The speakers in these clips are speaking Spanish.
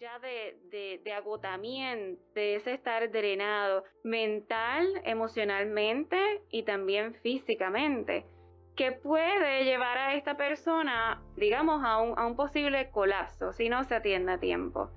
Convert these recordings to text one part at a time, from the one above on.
ya de, agotamiento, de estar drenado mental, emocionalmente y también físicamente, que puede llevar a esta persona, digamos, a un, a un posible colapso si no se atiende a tiempo.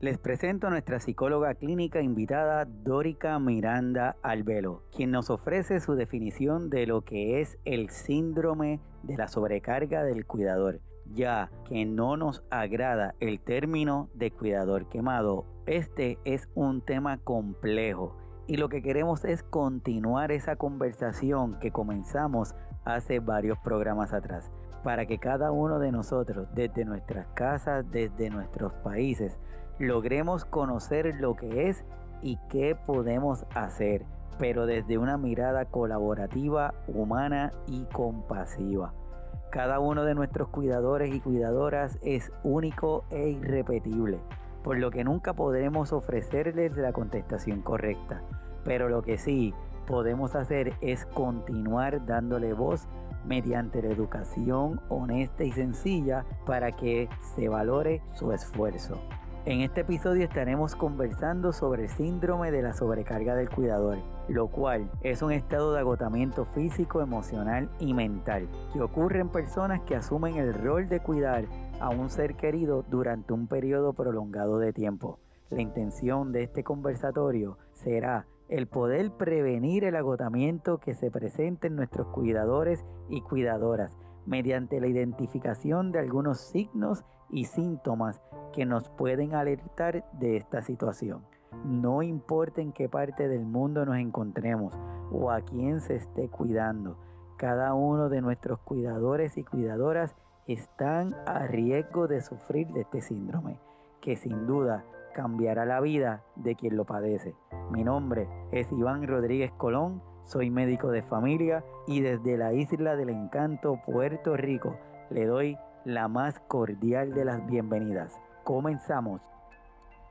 Les presento a nuestra psicóloga clínica invitada Dórica Miranda Albelo, quien nos ofrece su definición de lo que es el síndrome de la sobrecarga del cuidador, ya que no nos agrada el término de cuidador quemado. Este es un tema complejo y lo que queremos es continuar esa conversación que comenzamos hace varios programas atrás, para que cada uno de nosotros, desde nuestras casas, desde nuestros países, logremos conocer lo que es y qué podemos hacer, pero desde una mirada colaborativa, humana y compasiva. Cada uno de nuestros cuidadores y cuidadoras es único e irrepetible, por lo que nunca podremos ofrecerles la contestación correcta, pero lo que sí podemos hacer es continuar dándole voz mediante la educación honesta y sencilla para que se valore su esfuerzo. En este episodio estaremos conversando sobre el síndrome de la sobrecarga del cuidador, lo cual es un estado de agotamiento físico, emocional y mental que ocurre en personas que asumen el rol de cuidar a un ser querido durante un periodo prolongado de tiempo. La intención de este conversatorio será el poder prevenir el agotamiento que se presenta en nuestros cuidadores y cuidadoras mediante la identificación de algunos signos y síntomas que nos pueden alertar de esta situación. No importa en qué parte del mundo nos encontremos o a quién se esté cuidando, cada uno de nuestros cuidadores y cuidadoras están a riesgo de sufrir de este síndrome, que sin duda cambiará la vida de quien lo padece. Mi nombre es Iván Rodríguez Colón soy médico de familia y desde la isla del encanto Puerto Rico le doy la más cordial de las bienvenidas. Comenzamos.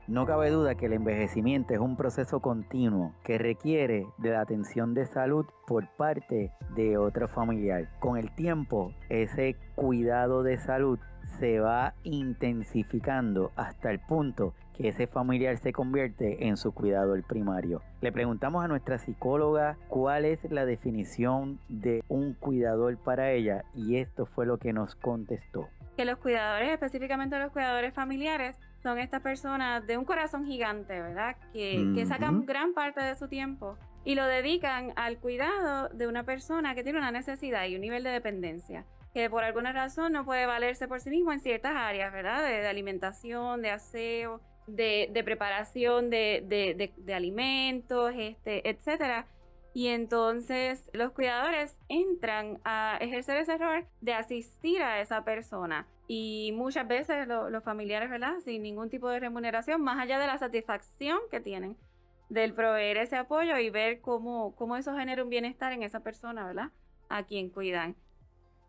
No cabe duda que el envejecimiento es un proceso continuo que requiere de la atención de salud por parte de otro familiar. Con el tiempo, ese cuidado de salud se va intensificando hasta el punto que ese familiar se convierte en su cuidador primario. Le preguntamos a nuestra psicóloga cuál es la definición de un cuidador para ella y esto fue lo que nos contestó. Que los cuidadores, específicamente los cuidadores familiares, son estas personas de un corazón gigante, ¿verdad? Que, que sacan gran parte de su tiempo y lo dedican al cuidado de una persona que tiene una necesidad y un nivel de dependencia que por alguna razón no puede valerse por sí mismo en ciertas áreas, ¿verdad? De, alimentación, de aseo, de, preparación de, alimentos, este, etcétera. Y entonces los cuidadores entran a ejercer ese rol de asistir a esa persona. Y muchas veces los familiares, ¿verdad? Sin ningún tipo de remuneración, más allá de la satisfacción que tienen del proveer ese apoyo y ver cómo, cómo eso genera un bienestar en esa persona, ¿verdad? A quien cuidan.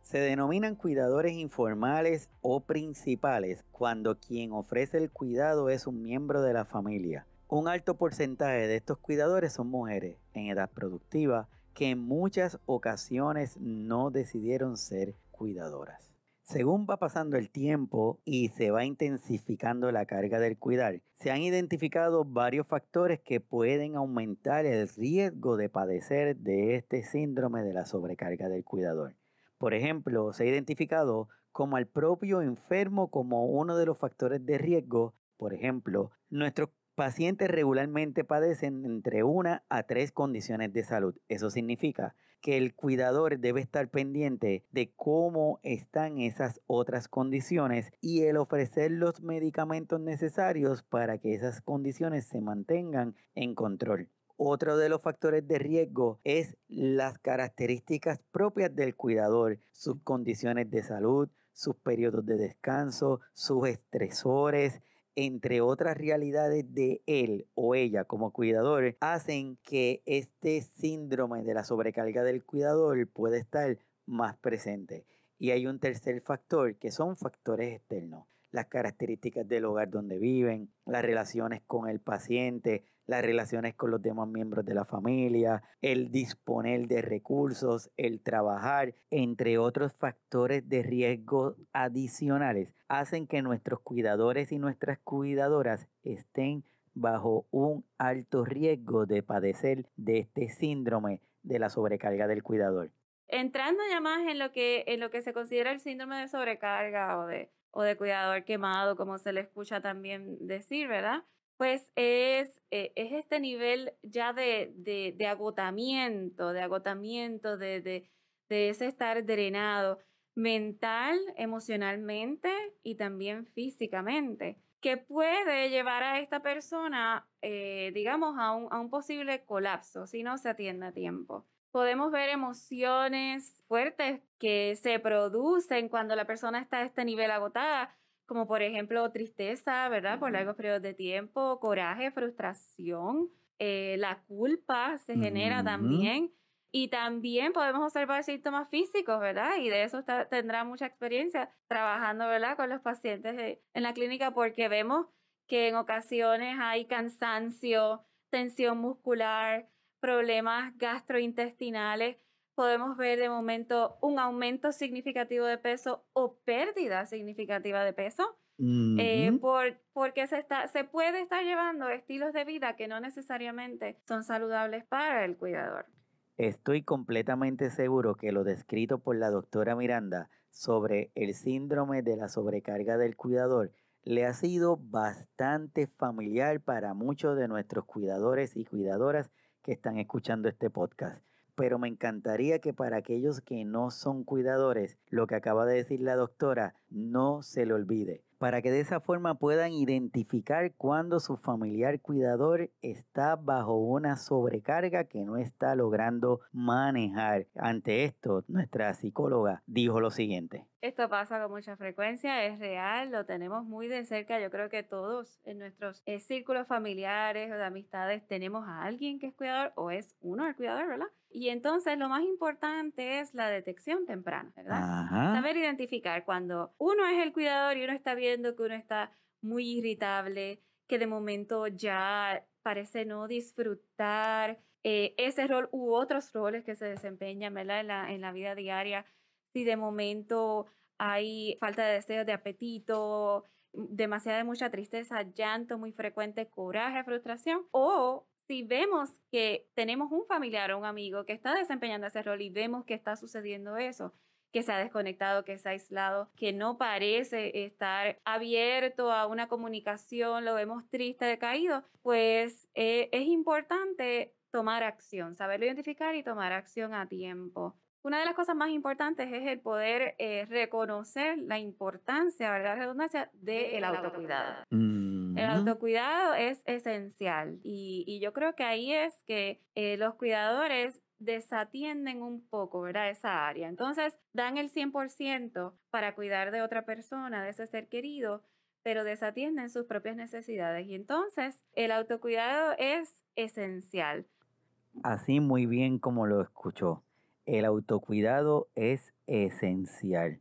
Se denominan cuidadores informales o principales cuando quien ofrece el cuidado es un miembro de la familia. Un alto porcentaje de estos cuidadores son mujeres en edad productiva que en muchas ocasiones no decidieron ser cuidadoras. Según va pasando el tiempo y se va intensificando la carga del cuidar, se han identificado varios factores que pueden aumentar el riesgo de padecer de este síndrome de la sobrecarga del cuidador. Por ejemplo, se ha identificado como al propio enfermo como uno de los factores de riesgo. Por ejemplo, nuestros pacientes regularmente padecen entre una a tres condiciones de salud. Eso significa que el cuidador debe estar pendiente de cómo están esas otras condiciones y el ofrecer los medicamentos necesarios para que esas condiciones se mantengan en control. Otro de los factores de riesgo es las características propias del cuidador, sus condiciones de salud, sus periodos de descanso, sus estresores, entre otras realidades de él o ella como cuidador, hacen que este síndrome de la sobrecarga del cuidador pueda estar más presente. Y hay un tercer factor que son factores externos las características del hogar donde viven, las relaciones con el paciente, las relaciones con los demás miembros de la familia, el disponer de recursos, el trabajar, entre otros factores de riesgo adicionales, hacen que nuestros cuidadores y nuestras cuidadoras estén bajo un alto riesgo de padecer de este síndrome de la sobrecarga del cuidador. Entrando ya más en lo que, en lo que se considera el síndrome de sobrecarga o de, o de cuidador quemado, como se le escucha también decir, ¿verdad? Pues es, eh, es este nivel ya de, de, agotamiento, de agotamiento, de, de, de ese estar drenado mental, emocionalmente y también físicamente que puede llevar a esta persona, eh, digamos, a un, a un posible colapso si no se atiende a tiempo. Podemos ver emociones fuertes que se producen cuando la persona está a este nivel agotada, como por ejemplo tristeza, ¿verdad? Por largos periodos de tiempo, coraje, frustración, eh, la culpa se genera también. Y también podemos observar síntomas físicos, ¿verdad? Y de eso tendrá mucha experiencia trabajando, ¿verdad? Con los pacientes en la clínica porque vemos que en ocasiones hay cansancio, tensión muscular, problemas gastrointestinales. Podemos ver de momento un aumento significativo de peso o pérdida significativa de peso. Eh, por, porque se, está, se puede estar llevando estilos de vida que no necesariamente son saludables para el cuidador. Estoy completamente seguro que lo descrito por la doctora Miranda sobre el síndrome de la sobrecarga del cuidador le ha sido bastante familiar para muchos de nuestros cuidadores y cuidadoras que están escuchando este podcast. Pero me encantaría que para aquellos que no son cuidadores, lo que acaba de decir la doctora no se le olvide para que de esa forma puedan identificar cuando su familiar cuidador está bajo una sobrecarga que no está logrando manejar. Ante esto, nuestra psicóloga dijo lo siguiente. Esto pasa con mucha frecuencia, es real, lo tenemos muy de cerca. Yo creo que todos en nuestros eh, círculos familiares o de amistades tenemos a alguien que es cuidador o es uno el cuidador, ¿verdad? Y entonces lo más importante es la detección temprana, ¿verdad? Saber identificar cuando uno es el cuidador y uno está viendo que uno está muy irritable, que de momento ya parece no disfrutar eh, ese rol u otros roles que se desempeñan ¿verdad? En, la, en la vida diaria. Si de momento hay falta de deseo, de apetito, demasiada mucha tristeza, llanto muy frecuente, coraje, frustración, o si vemos que tenemos un familiar o un amigo que está desempeñando ese rol y vemos que está sucediendo eso, que se ha desconectado, que se ha aislado, que no parece estar abierto a una comunicación, lo vemos triste, decaído, pues eh, es importante tomar acción, saberlo identificar y tomar acción a tiempo. Una de las cosas más importantes es el poder eh, reconocer la importancia, ¿verdad? La redundancia del autocuidado. El autocuidado es esencial y, yo creo que ahí es que eh, los cuidadores desatienden un poco, ¿verdad? Esa área. Entonces, dan el 100% para cuidar de otra persona, de ese ser querido, pero desatienden sus propias necesidades. Y entonces, el autocuidado es esencial. Así muy bien como lo escuchó el autocuidado es esencial.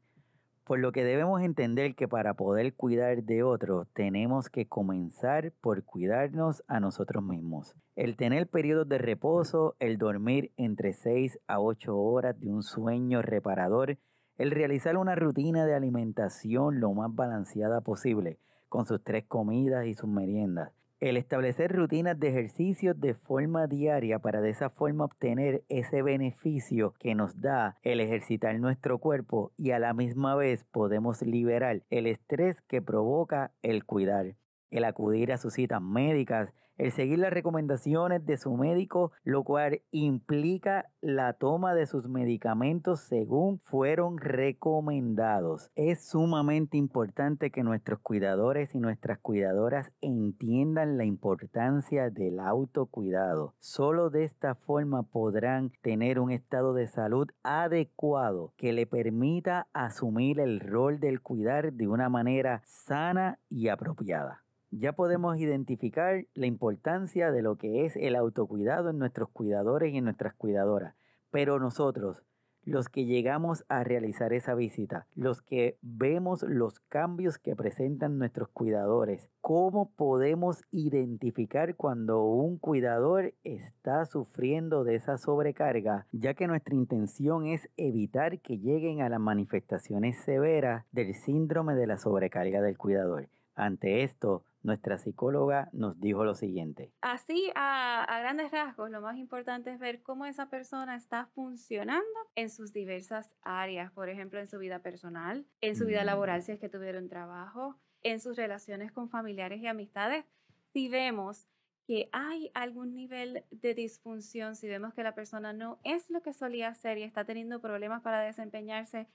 Por lo que debemos entender que para poder cuidar de otros tenemos que comenzar por cuidarnos a nosotros mismos. El tener periodos de reposo, el dormir entre 6 a 8 horas de un sueño reparador, el realizar una rutina de alimentación lo más balanceada posible, con sus tres comidas y sus meriendas, el establecer rutinas de ejercicios de forma diaria para de esa forma obtener ese beneficio que nos da el ejercitar nuestro cuerpo y a la misma vez podemos liberar el estrés que provoca el cuidar, el acudir a sus citas médicas, el seguir las recomendaciones de su médico, lo cual implica la toma de sus medicamentos según fueron recomendados. Es sumamente importante que nuestros cuidadores y nuestras cuidadoras entiendan la importancia del autocuidado. Solo de esta forma podrán tener un estado de salud adecuado que le permita asumir el rol del cuidar de una manera sana y apropiada ya podemos identificar la importancia de lo que es el autocuidado en nuestros cuidadores y en nuestras cuidadoras. Pero nosotros, los que llegamos a realizar esa visita, los que vemos los cambios que presentan nuestros cuidadores. ¿Cómo podemos identificar cuando un cuidador está sufriendo de esa sobrecarga? Ya que nuestra intención es evitar que lleguen a las manifestaciones severas del síndrome de la sobrecarga del cuidador. Ante esto, nuestra psicóloga nos dijo lo siguiente. Así, a, grandes rasgos, lo más importante es ver cómo esa persona está funcionando en sus diversas áreas, por ejemplo, en su vida personal, en su vida mm. laboral, si es que tuvieron trabajo, en sus relaciones con familiares y amistades. Si vemos que hay algún nivel de disfunción, si vemos que la persona no es lo que solía ser y está teniendo problemas para desempeñarse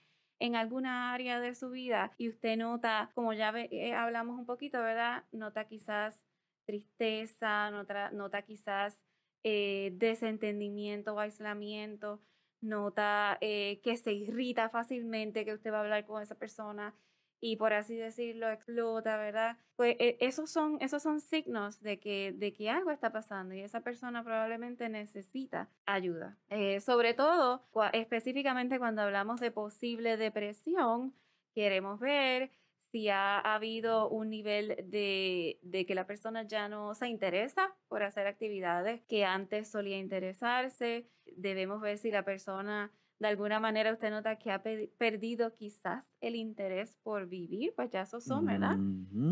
en alguna área de su vida y usted nota, como ya eh, hablamos un poquito, ¿verdad? Nota quizás tristeza, nota, nota quizás eh, desentendimiento o aislamiento, nota eh, que se irrita fácilmente, que usted va a hablar con esa persona y por así decirlo explota, ¿verdad? Pues e, esos son, esos son signos de que, de que algo está pasando y esa persona probablemente necesita ayuda. Eh, sobre todo, específicamente cuando hablamos de posible depresión, queremos ver si ha, habido un nivel de, de, que la persona ya no se interesa por hacer actividades que antes solía interesarse. Debemos ver si la persona de alguna manera usted nota que ha perdido quizás el interés por vivir, pues ya esos son, ¿verdad?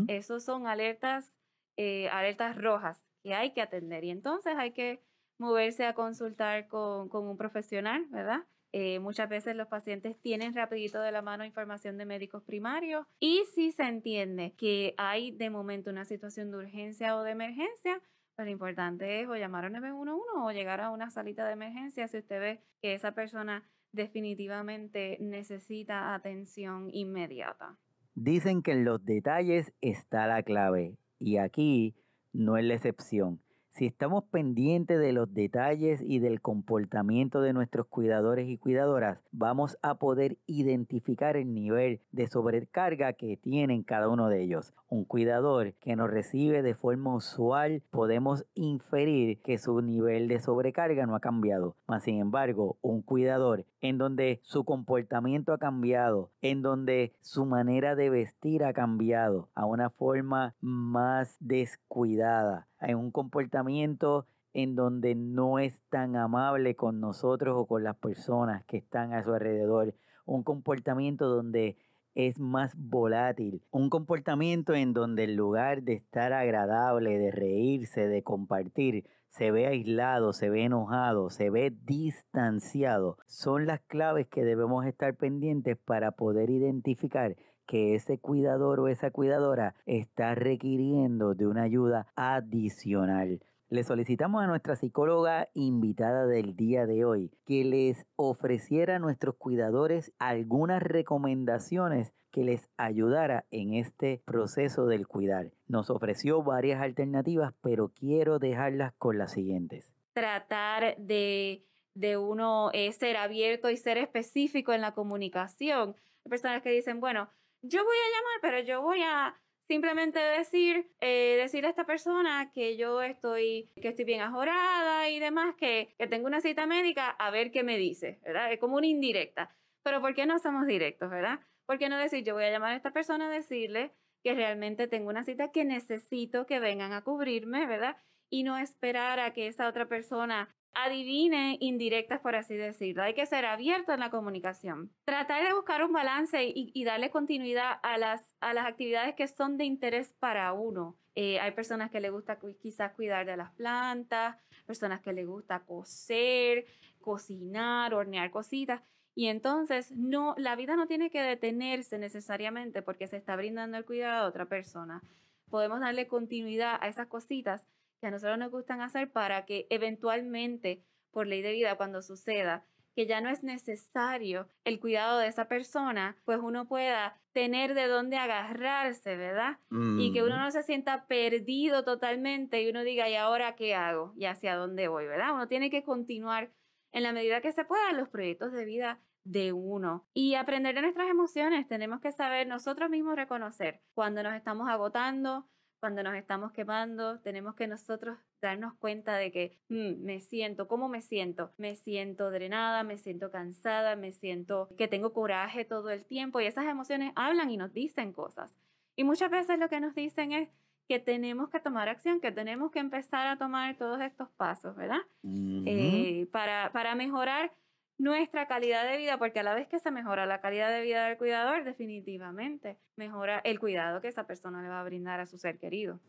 Esos son alertas, eh, alertas rojas que hay que atender y entonces hay que moverse a consultar con, con un profesional, ¿verdad? Eh, muchas veces los pacientes tienen rapidito de la mano información de médicos primarios y si se entiende que hay de momento una situación de urgencia o de emergencia, pues lo importante es o llamar a 911 o llegar a una salita de emergencia si usted ve que esa persona definitivamente necesita atención inmediata. Dicen que en los detalles está la clave y aquí no es la excepción. Si estamos pendientes de los detalles y del comportamiento de nuestros cuidadores y cuidadoras, vamos a poder identificar el nivel de sobrecarga que tienen cada uno de ellos. Un cuidador que nos recibe de forma usual, podemos inferir que su nivel de sobrecarga no ha cambiado. Mas, sin embargo, un cuidador en donde su comportamiento ha cambiado, en donde su manera de vestir ha cambiado a una forma más descuidada, en un comportamiento en donde no es tan amable con nosotros o con las personas que están a su alrededor, un comportamiento donde es más volátil, un comportamiento en donde en lugar de estar agradable, de reírse, de compartir, se ve aislado, se ve enojado, se ve distanciado, son las claves que debemos estar pendientes para poder identificar que ese cuidador o esa cuidadora está requiriendo de una ayuda adicional. Le solicitamos a nuestra psicóloga invitada del día de hoy que les ofreciera a nuestros cuidadores algunas recomendaciones que les ayudara en este proceso del cuidar. Nos ofreció varias alternativas, pero quiero dejarlas con las siguientes. Tratar de, de uno eh, ser abierto y ser específico en la comunicación. Hay personas que dicen, bueno, yo voy a llamar, pero yo voy a simplemente decir, eh, a esta persona que yo estoy, que estoy bien ajorada y demás, que, que tengo una cita médica, a ver qué me dice, ¿verdad? Es como una indirecta. Pero ¿por qué no somos directos, verdad? ¿Por qué no decir, yo voy a llamar a esta persona a decirle que realmente tengo una cita que necesito que vengan a cubrirme, ¿verdad? Y no esperar a que esa otra persona adivine indirectas, por así decirlo. Hay que ser abierto en la comunicación. Tratar de buscar un balance y, darle continuidad a las, a las actividades que son de interés para uno. Eh, hay personas que le gusta quizás cuidar de las plantas, personas que le gusta coser, cocinar, hornear cositas. Y entonces, no, la vida no tiene que detenerse necesariamente porque se está brindando el cuidado a otra persona. Podemos darle continuidad a esas cositas que a nosotros nos gustan hacer para que eventualmente, por ley de vida, cuando suceda, que ya no es necesario el cuidado de esa persona, pues uno pueda tener de dónde agarrarse, ¿verdad? Y que uno no se sienta perdido totalmente y uno diga, ¿y ahora qué hago? ¿Y hacia dónde voy? ¿Verdad? Uno tiene que continuar en la medida que se pueda los proyectos de vida de uno y aprender de nuestras emociones. Tenemos que saber nosotros mismos reconocer cuando nos estamos agotando, cuando nos estamos quemando, tenemos que nosotros darnos cuenta de que mm, me siento, ¿cómo me siento? Me siento drenada, me siento cansada, me siento que tengo coraje todo el tiempo y esas emociones hablan y nos dicen cosas. Y muchas veces lo que nos dicen es que tenemos que tomar acción, que tenemos que empezar a tomar todos estos pasos, ¿verdad? Eh, para, para mejorar nuestra calidad de vida, porque a la vez que se mejora la calidad de vida del cuidador, definitivamente mejora el cuidado que esa persona le va a brindar a su ser querido.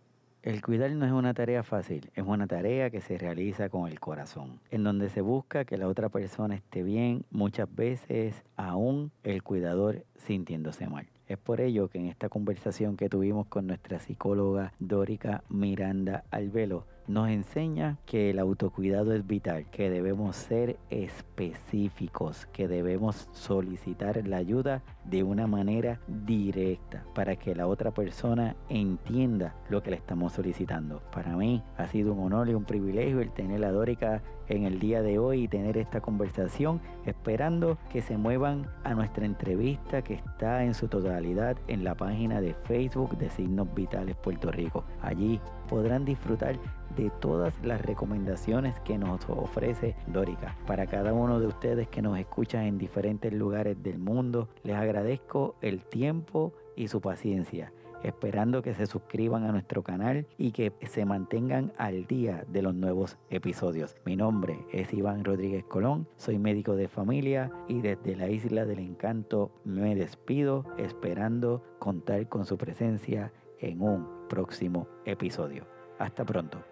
El cuidar no es una tarea fácil, es una tarea que se realiza con el corazón, en donde se busca que la otra persona esté bien, muchas veces aún el cuidador sintiéndose mal. Es por ello que en esta conversación que tuvimos con nuestra psicóloga Dórica Miranda Albelo, nos enseña que el autocuidado es vital, que debemos ser específicos, que debemos solicitar la ayuda de una manera directa para que la otra persona entienda lo que le estamos solicitando. Para mí ha sido un honor y un privilegio el tener a Dórica en el día de hoy y tener esta conversación, esperando que se muevan a nuestra entrevista que está en su totalidad en la página de Facebook de Signos Vitales Puerto Rico. Allí podrán disfrutar de todas las recomendaciones que nos ofrece Dórica. Para cada uno de ustedes que nos escuchan en diferentes lugares del mundo, les agradezco el tiempo y su paciencia esperando que se suscriban a nuestro canal y que se mantengan al día de los nuevos episodios. Mi nombre es Iván Rodríguez Colón, soy médico de familia y desde la Isla del Encanto me despido esperando contar con su presencia en un próximo episodio. Hasta pronto.